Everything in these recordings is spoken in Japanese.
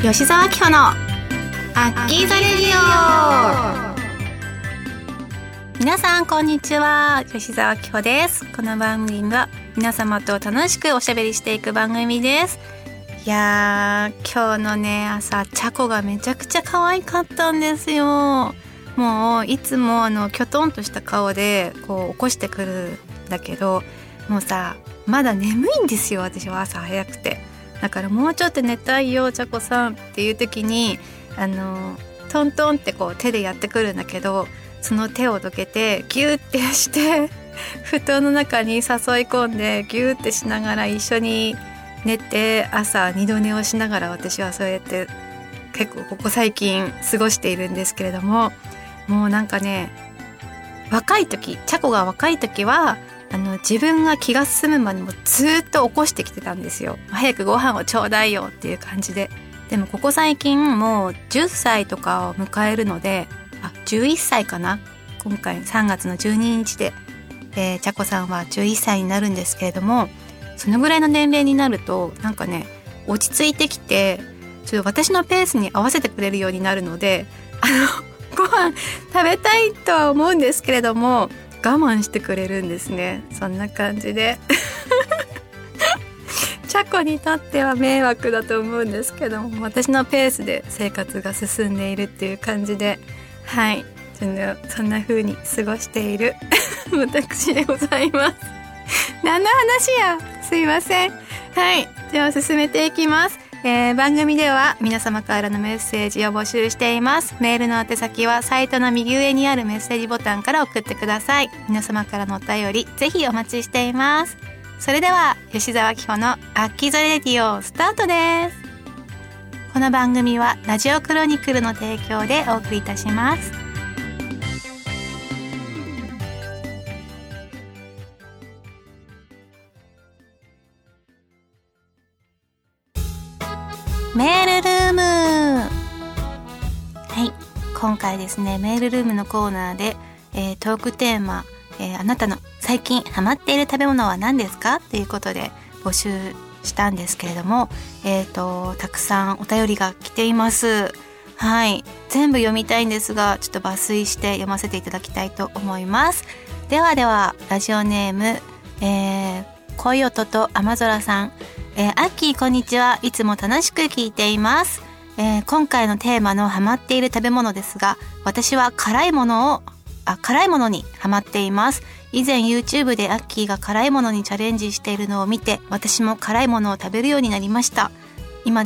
吉沢明穂のアッキーザレディオ。皆さんこんにちは。吉沢明穂です。この番組は皆様と楽しくおしゃべりしていく番組です。いやー今日のね朝チャコがめちゃくちゃ可愛かったんですよ。もういつもあのきょとんとした顔でこう起こしてくるんだけどもうさまだ眠いんですよ私は朝早くて。だからもうちょっと寝たいよちゃこさんっていう時にあのトントンってこう手でやってくるんだけどその手をどけてギューってして 布団の中に誘い込んでギューってしながら一緒に寝て朝二度寝をしながら私はそうやって結構ここ最近過ごしているんですけれどももうなんかね若い時チャコが若い時はあの自分が気が済むまでもずっと起こしてきてたんですよ。早くご飯をちょうだいよっていう感じで。でもここ最近もう10歳とかを迎えるのであ11歳かな。今回3月の12日で、えー、ちゃこさんは11歳になるんですけれどもそのぐらいの年齢になるとなんかね落ち着いてきてちょっと私のペースに合わせてくれるようになるのであのご飯食べたいとは思うんですけれども慢してくれるんですね。そんな感じで。チャコにとっては迷惑だと思うんですけども私のペースで生活が進んでいるっていう感じで。はい。そんな風に過ごしている。私でございます。何の話や？すいません。はい。では進めていきます。えー、番組では皆様からのメッセージを募集しています。メールの宛先はサイトの右上にあるメッセージボタンから送ってください。皆様からのお便りぜひお待ちしています。それでは吉沢紀穂のアッキーザレディオスタートです。この番組はラジオクロニクルの提供でお送りいたします。メールルーム。はい。今回ですねメールルームのコーナーで、えー、トークテーマ、えー、あなたの最近ハマっている食べ物は何ですか？ということで募集したんですけれどもえ、ー、とたくさんお便りが来ています。はい。全部読みたいんですがちょっと抜粋して読ませていただきたいと思います。ではではラジオネーム、えー、恋音と雨空さん。えー、アッキーこんにちは。いつも楽しく聞いています。えー、今回のテーマのハマっている食べ物ですが、私は辛いものを、あ、辛いものにハマっています。以前 YouTube でアッキーが辛いものにチャレンジしているのを見て、私も辛いものを食べるようになりました。今、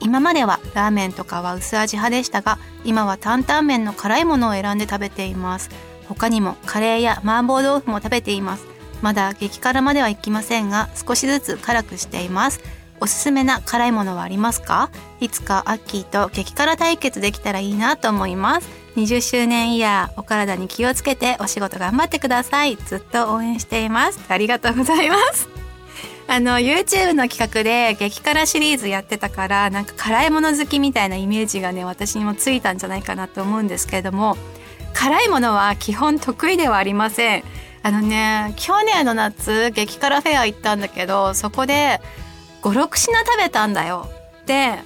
今まではラーメンとかは薄味派でしたが、今は担々麺の辛いものを選んで食べています。他にもカレーや麻婆豆腐も食べています。まだ激辛まではいきませんが少しずつ辛くしています。おすすめな辛いものはありますか？いつかアッキーと激辛対決できたらいいなと思います。20周年イヤーお体に気をつけてお仕事頑張ってください。ずっと応援しています。ありがとうございます。あの YouTube の企画で激辛シリーズやってたからなんか辛いもの好きみたいなイメージがね私にもついたんじゃないかなと思うんですけれども辛いものは基本得意ではありません。あのね去年の夏激辛フェア行ったんだけどそこで56品食べたんだよ。で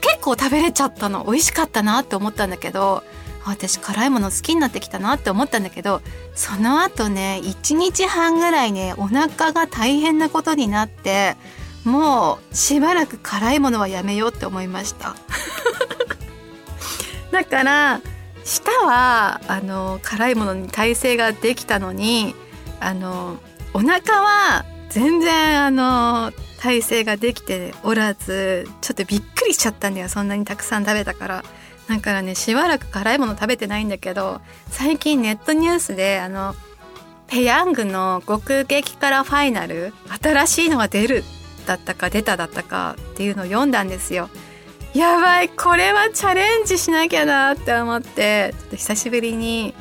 結構食べれちゃったの。美味しかったなって思ったんだけど私辛いもの好きになってきたなって思ったんだけどその後ね1日半ぐらいねお腹が大変なことになってもうしばらく辛いものはやめようって思いました。だから舌はあの辛いものに耐性ができたのにあのお腹は全然あの耐性ができておらずちょっとびっくりしちゃったんだよそんなにたくさん食べたから。だからねしばらく辛いもの食べてないんだけど最近ネットニュースであのペヤングの極激辛ファイナル新しいのが出るだったか出ただったかっていうのを読んだんですよ。やばいこれはチャレンジしなきゃなって思ってちょっと久しぶりに。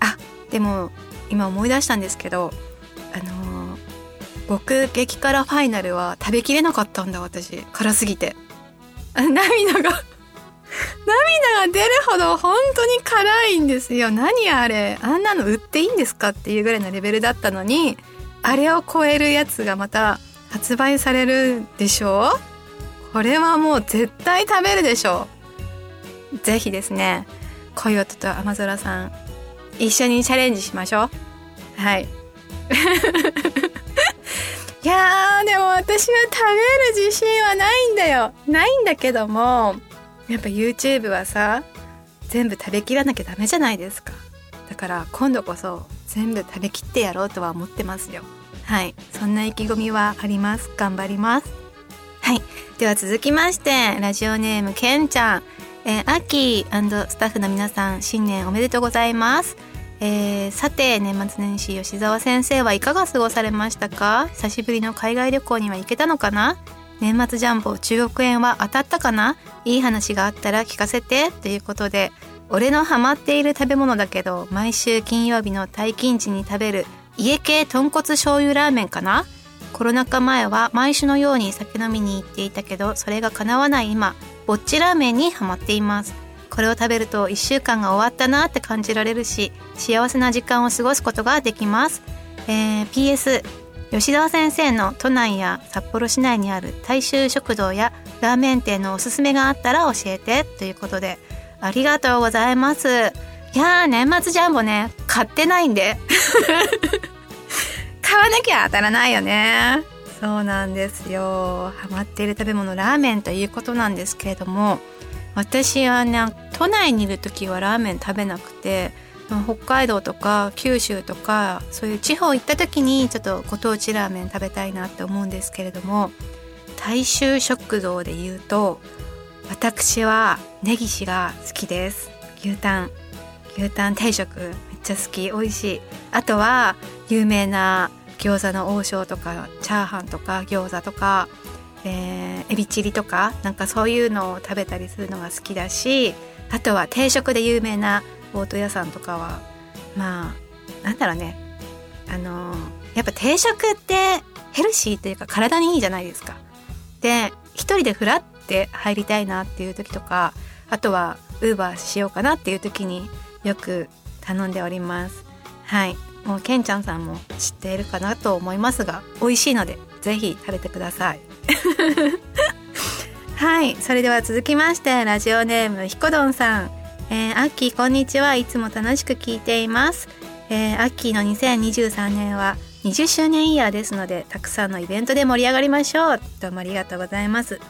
あでも今思い出したんですけどあのー、極激辛ファイナルは食べきれなかったんだ私。辛すぎて。涙が 涙が出るほど本当に辛いんですよ。何あれあんなの売っていいんですかっていうぐらいのレベルだったのにあれを超えるやつがまた発売されるでしょ？うこれはもう絶対食べるでしょう。ぜひですねコヨトとアマゾラさん一緒にチャレンジしましょう。はい。いやでも私は食べる自信はないんだよ。ないんだけどもやっぱ YouTube はさ全部食べきらなきゃダメじゃないですか。だから今度こそ全部食べきってやろうとは思ってますよ。はい。そんな意気込みはあります。頑張ります。はい。では続きましてラジオネームけんちゃん。えー、アッキースタッフの皆さん新年おめでとうございます。えー、さて年末年始吉沢先生はいかが過ごされましたか？久しぶりの海外旅行には行けたのかな？年末ジャンボ中国円は当たったかな？いい話があったら聞かせて。ということで俺のハマっている食べ物だけど毎週金曜日の退勤時に食べる家系豚骨醤油ラーメンかな？コロナ禍前は毎週のように酒飲みに行っていたけどそれが叶わない今ぼっちラーメンにハマっています。これを食べると1週間が終わったなって感じられるし幸せな時間を過ごすことができます、えー、PS 吉沢先生の都内や札幌市内にある大衆食堂やラーメン店のおすすめがあったら教えてということでありがとうございます。いやー年末ジャンボね買ってないんで。なきゃ当たらないよね。そうなんですよ。ハマっている食べ物ラーメンということなんですけれども私はね都内にいる時はラーメン食べなくて北海道とか九州とかそういう地方行った時にちょっとご当地ラーメン食べたいなって思うんですけれども大衆食堂で言うと私はネギシが好きです。牛タン。牛タン定食めっちゃ好き。美味しい。あとは有名な餃子の王将とかチャーハンとか餃子とかえー、エビチリとかなんかそういうのを食べたりするのが好きだしあとは定食で有名なボート屋さんとかはまあなんだろうねあのー、やっぱ定食ってヘルシーというか体にいいじゃないですか。で一人でフラって入りたいなっていう時とかあとはウーバーしようかなっていう時によく頼んでおります。はいもうケンちゃんさんも知っているかなと思いますが美味しいのでぜひ食べてください。はいそれでは続きましてラジオネームひこどんさん、えー、アッキーこんにちはいつも楽しく聞いています、えー、アッキーの2023年は20周年イヤーですのでたくさんのイベントで盛り上がりましょう。どうもありがとうございます。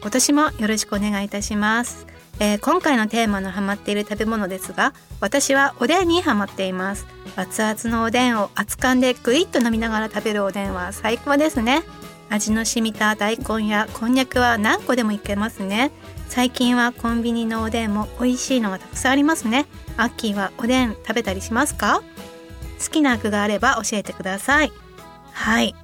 今年もよろしくお願いいたします。えー、今回のテーマのハマっている食べ物ですが私はおでんにハマっています。熱々のおでんを熱燗でグイッと飲みながら食べるおでんは最高ですね。味の染みた大根やこんにゃくは何個でもいけますね。最近はコンビニのおでんも美味しいのがたくさんありますね。アッキーはおでん食べたりしますか？好きな具があれば教えてください。はい。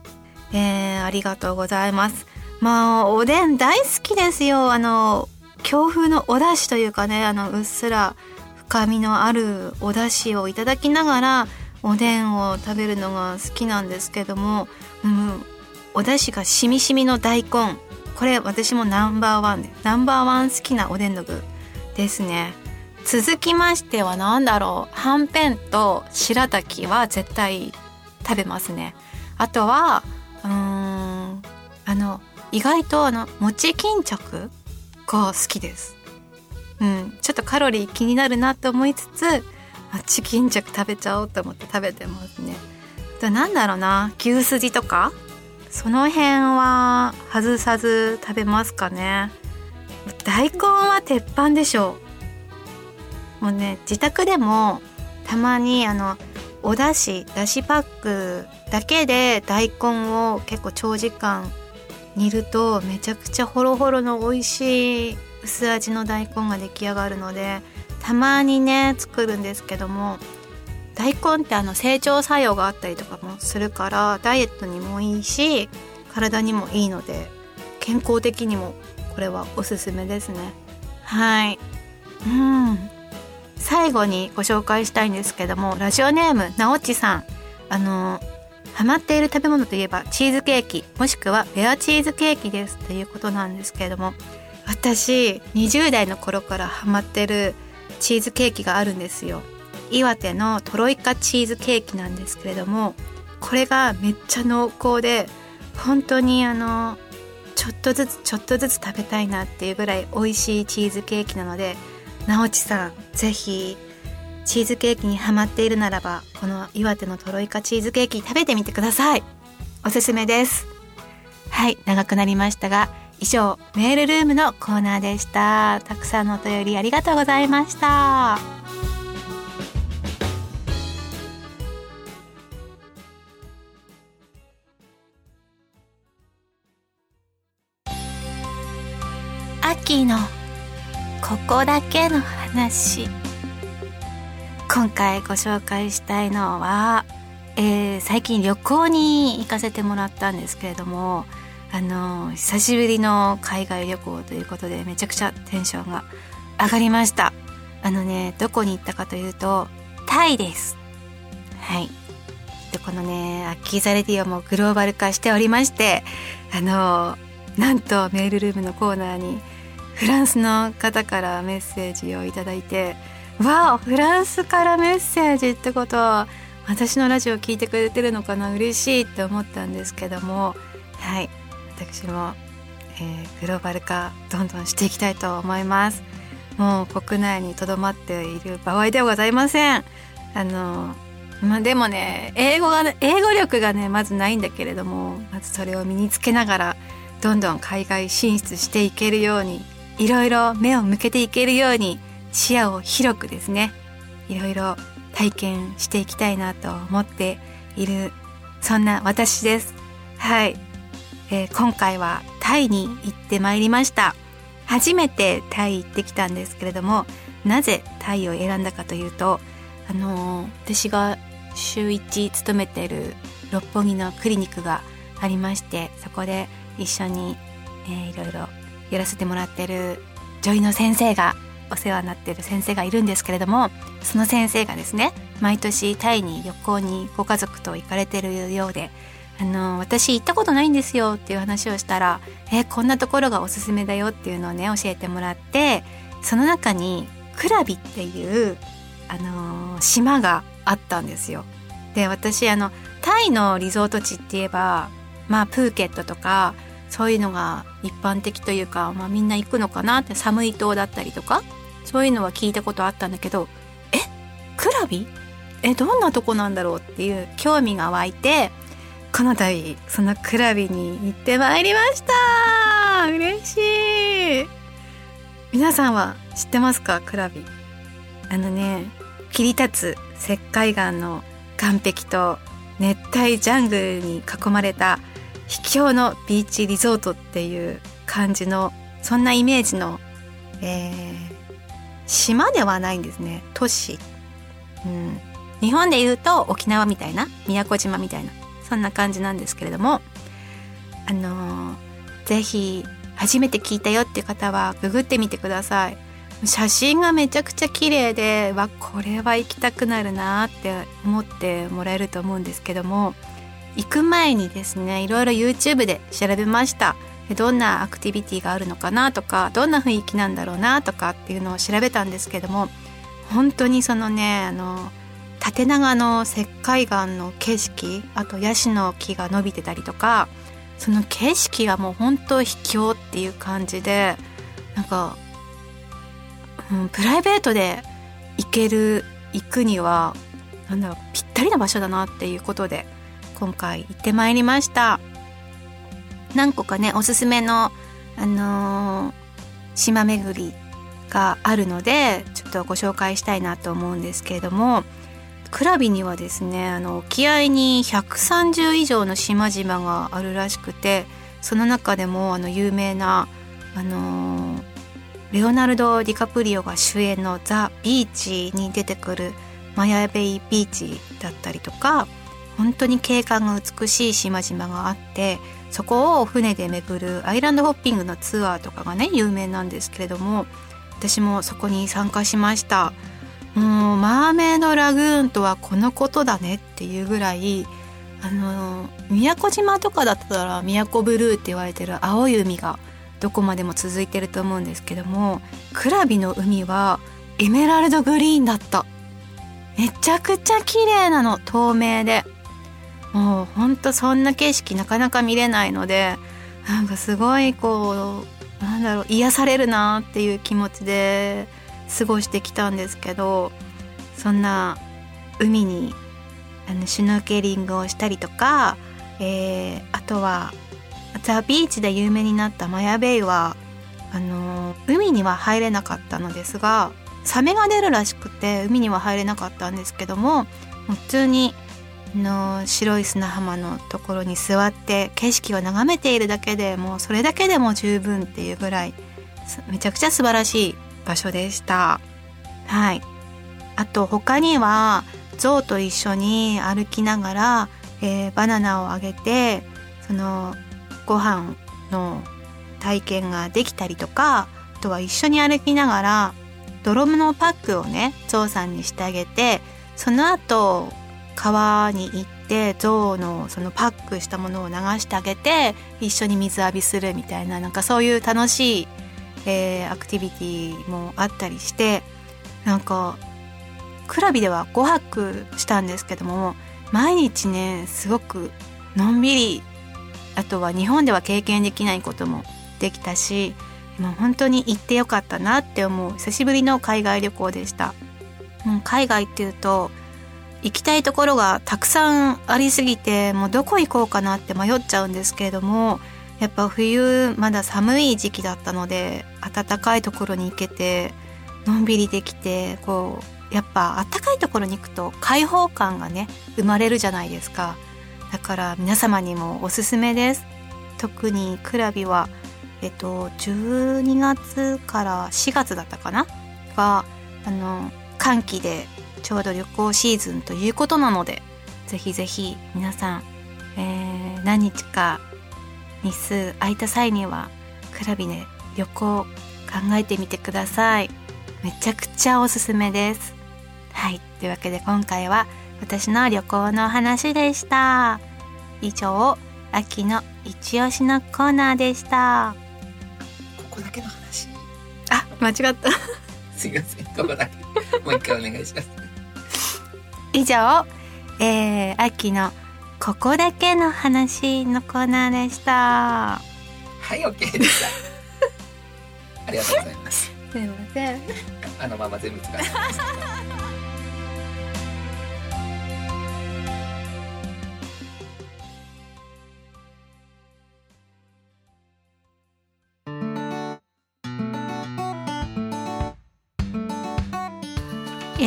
えー、ありがとうございます。まあおでん大好きですよ。あの強風のお出汁というかねあのうっすら深みのあるお出汁をいただきながらおでんを食べるのが好きなんですけども、うん、お出汁がしみしみの大根。これ私もナンバーワンでナンバーワン好きなおでんの具ですね。続きましては何だろう。はんぺんと白滝は絶対食べますね。あとはうんあの意外とあの餅巾着が好きです。うん。ちょっとカロリー気になるなと思いつつ餅巾着食べちゃおうと思って食べてますね。なんだろうな。牛すじとか？その辺は外さず食べますかね。大根は鉄板でしょう。もうね自宅でもたまにあのお出汁だしパックだけで大根を結構長時間煮るとめちゃくちゃホロホロの美味しい薄味の大根が出来上がるのでたまにね作るんですけども大根ってあの成長作用があったりとかもするからダイエットにもいいし体にもいいので健康的にもこれはおすすめですね。はい。うん。最後にご紹介したいんですけどもラジオネームなおちさん。あのハマっている食べ物といえばチーズケーキもしくはレアチーズケーキですということなんですけれども私20代の頃からハマってるチーズケーキがあるんですよ。岩手のトロイカチーズケーキなんですけれどもこれがめっちゃ濃厚で本当にあのちょっとずつちょっとずつ食べたいなっていうぐらい美味しいチーズケーキなので直ちさんぜひチーズケーキにハマっているならばこの岩手のトロイカチーズケーキ食べてみてください。おすすめです。はい長くなりましたが以上メールルームのコーナーでした。たくさんのお便りありがとうございました。秋のここだけの話。今回ご紹介したいのは、えー、最近旅行に行かせてもらったんですけれどもあの久しぶりの海外旅行ということでめちゃくちゃテンションが上がりました。あのねどこに行ったかというとタイです。はい。でこのねアッキーザレディオもグローバル化しておりましてあのなんとメールルームのコーナーにフランスの方からメッセージを頂いてわあフランスからメッセージってことは私のラジオ聞いてくれてるのかな？嬉しいって思ったんですけども。はい。私も、えー、グローバル化どんどんしていきたいと思います。もう国内にとどまっている場合ではございません。あのまあでもね英語が英語力がねまずないんだけれどもまずそれを身につけながらどんどん海外進出していけるようにいろいろ目を向けていけるように視野を広くですねいろいろ体験していきたいなと思っているそんな私です。はい、えー、今回はタイに行ってまいりました。初めてタイ行ってきたんですけれどもなぜタイを選んだかというとあのー、私が週1勤めてる六本木のクリニックがありましてそこで一緒に、えー、いろいろやらせてもらってる女医の先生がお世話になってる先生がいるんですけれどもその先生がですね毎年タイに旅行にご家族と行かれてるようであの私行ったことないんですよっていう話をしたらえこんなところがおすすめだよっていうのをね教えてもらってその中にクラビっていうあの島があったんですよ。で私あのタイのリゾート地って言えばまあプーケットとかそういうのが一般的というか、まあ、みんな行くのかなって寒い島だったりとかそういうのは聞いたことあったんだけどえ？クラビ？えどんなとこなんだろうっていう興味が湧いてこの度そのクラビに行ってまいりました。嬉しい。皆さんは知ってますか？クラビ。あのね切り立つ石灰岩の岸壁と熱帯ジャングルに囲まれた秘境のビーチリゾートっていう感じのそんなイメージの、えー、島ではないんですね。都市、うん、日本でいうと沖縄みたいな宮古島みたいなそんな感じなんですけれどもあのー、ぜひ初めて聞いたよっていう方はググってみてください。写真がめちゃくちゃ綺麗でわこれは行きたくなるなって思ってもらえると思うんですけども行く前にですねいろいろ YouTube で調べました。どんなアクティビティがあるのかなとかどんな雰囲気なんだろうなとかっていうのを調べたんですけども本当にそのねあの縦長の石灰岩の景色あとヤシの木が伸びてたりとかその景色がもう本当秘境っていう感じでなんか、うん、プライベートで行ける行くにはなんだろうぴったりな場所だなっていうことで今回行ってまいりました。何個かねおすすめのあのー、島巡りがあるのでちょっとご紹介したいなと思うんですけれどもクラビにはですねあの沖合に130以上の島々があるらしくてその中でもあの有名なあのー、レオナルド・ディカプリオが主演の「ザ・ビーチ」に出てくるマヤベイビーチだったりとか本当に景観が美しい島々があってそこを船で巡るアイランドホッピングのツアーとかがね有名なんですけれども私もそこに参加しました。もうマーメイドラグーンとはこのことだねっていうぐらいあの宮古島とかだったら宮古ブルーって言われてる青い海がどこまでも続いてると思うんですけどもクラビの海はエメラルドグリーンだった。めちゃくちゃ綺麗なの透明で。もうほんとそんな景色なかなか見れないのでなんかすごいこうなんだろう癒されるなっていう気持ちで過ごしてきたんですけどそんな海にあのシュノーケリングをしたりとか、えー、あとはザ・ビーチで有名になったマヤベイはあの海には入れなかったのですがサメが出るらしくて海には入れなかったんですけども普通にの白い砂浜のところに座って景色を眺めているだけでもうそれだけでも十分っていうぐらいめちゃくちゃ素晴らしい場所でした。はい。あと他には象と一緒に歩きながら、えー、バナナをあげてそのご飯の体験ができたりとかあとは一緒に歩きながら泥のパックをね象さんにしてあげてその後川に行って象のそのパックしたものを流してあげて一緒に水浴びするみたいななんかそういう楽しい、えー、アクティビティもあったりしてなんかクラビでは5泊したんですけども毎日ねすごくのんびりあとは日本では経験できないこともできたしもう本当に行ってよかったなって思う久しぶりの海外旅行でした、う、海外っていうと行きたいところがたくさんありすぎてもうどこ行こうかなって迷っちゃうんですけれどもやっぱ冬まだ寒い時期だったので暖かいところに行けてのんびりできてこうやっぱ暖かいところに行くと開放感がね生まれるじゃないですか。だから皆様にもおすすめです。特にクラビはえっと12月から4月だったかな？があの寒気でちょうど旅行シーズンということなのでぜひぜひ皆さん、えー、何日か日数空いた際にはクラビで旅行考えてみてください。めちゃくちゃおすすめです。はい。というわけで今回は私の旅行の話でした。以上秋の一押しのコーナーでした。ここだけの話。あ間違った。すいません。ここだけ。もう一回お願いします以上、えー、秋のここだけの話のコーナーでした。はい OK でした。ありがとうございます。すいません。あのまま全部使ってます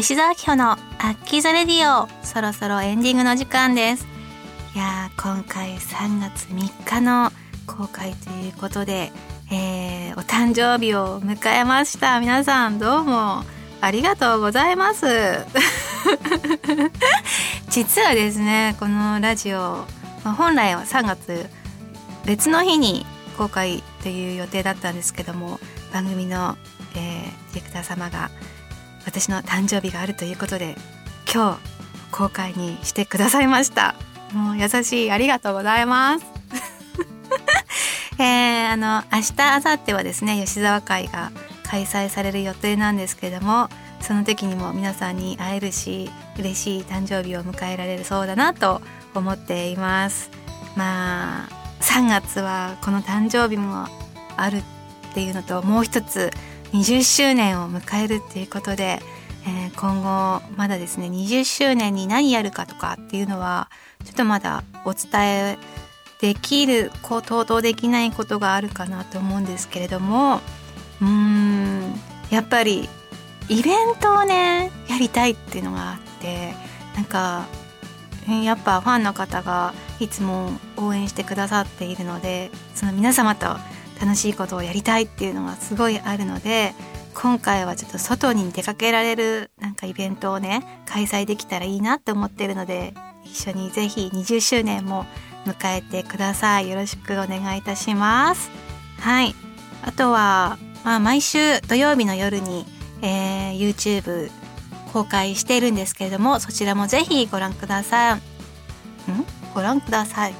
吉沢明穂のアッキーザレディオそろそろエンディングの時間です。いや今回3月3日の公開ということで、えー、お誕生日を迎えました。皆さんどうもありがとうございます。実はですねこのラジオ、まあ、本来は3月別の日に公開という予定だったんですけども番組の、えー、ディレクター様が私の誕生日があるということで今日公開にしてくださいました。もう優しい。ありがとうございます。えー、あの明日明後日はですね吉沢会が開催される予定なんですけれどもその時にも皆さんに会えるし嬉しい誕生日を迎えられるそうだなと思っています。まあ3月はこの誕生日もあるっていうのともう一つ20周年を迎えるっていうことで、えー、今後まだですね20周年に何やるかとかっていうのはちょっとまだお伝えできることとできないことがあるかなと思うんですけれどもうーんやっぱりイベントをねやりたいっていうのがあってなんかやっぱファンの方がいつも応援してくださっているのでその皆様と楽しいことをやりたいっていうのがすごいあるので今回はちょっと外に出かけられるなんかイベントをね開催できたらいいなって思ってるので一緒にぜひ20周年も迎えてください。よろしくお願いいたします。はい。あとは、まあ、毎週土曜日の夜に、えー、YouTube 公開しているんですけれどもそちらもぜひご覧ください。ん？ご覧ください。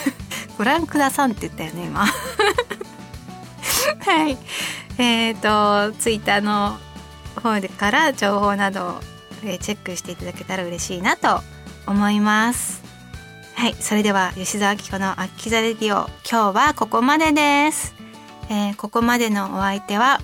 ご覧くださんって言ったよね今。はい。えっ、ー、と、ツイッターの方でから情報などを、チェックしていただけたら嬉しいなと思います。はいそれでは吉澤明子の「アッキザレディオ」今日はここまでです、えーここまでのお相手は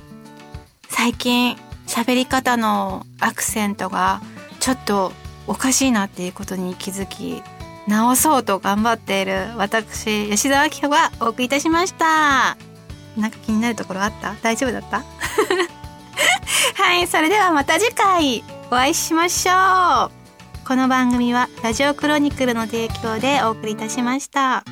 最近喋り方のアクセントがちょっとおかしいなっていうことに気づき直そうと頑張っている私吉澤明子がお送りいたしましたなんか気になるところあった？大丈夫だった？はいそれではまた次回。お会いしましょう。この番組はラジオクロニクルの提供でお送りいたしました。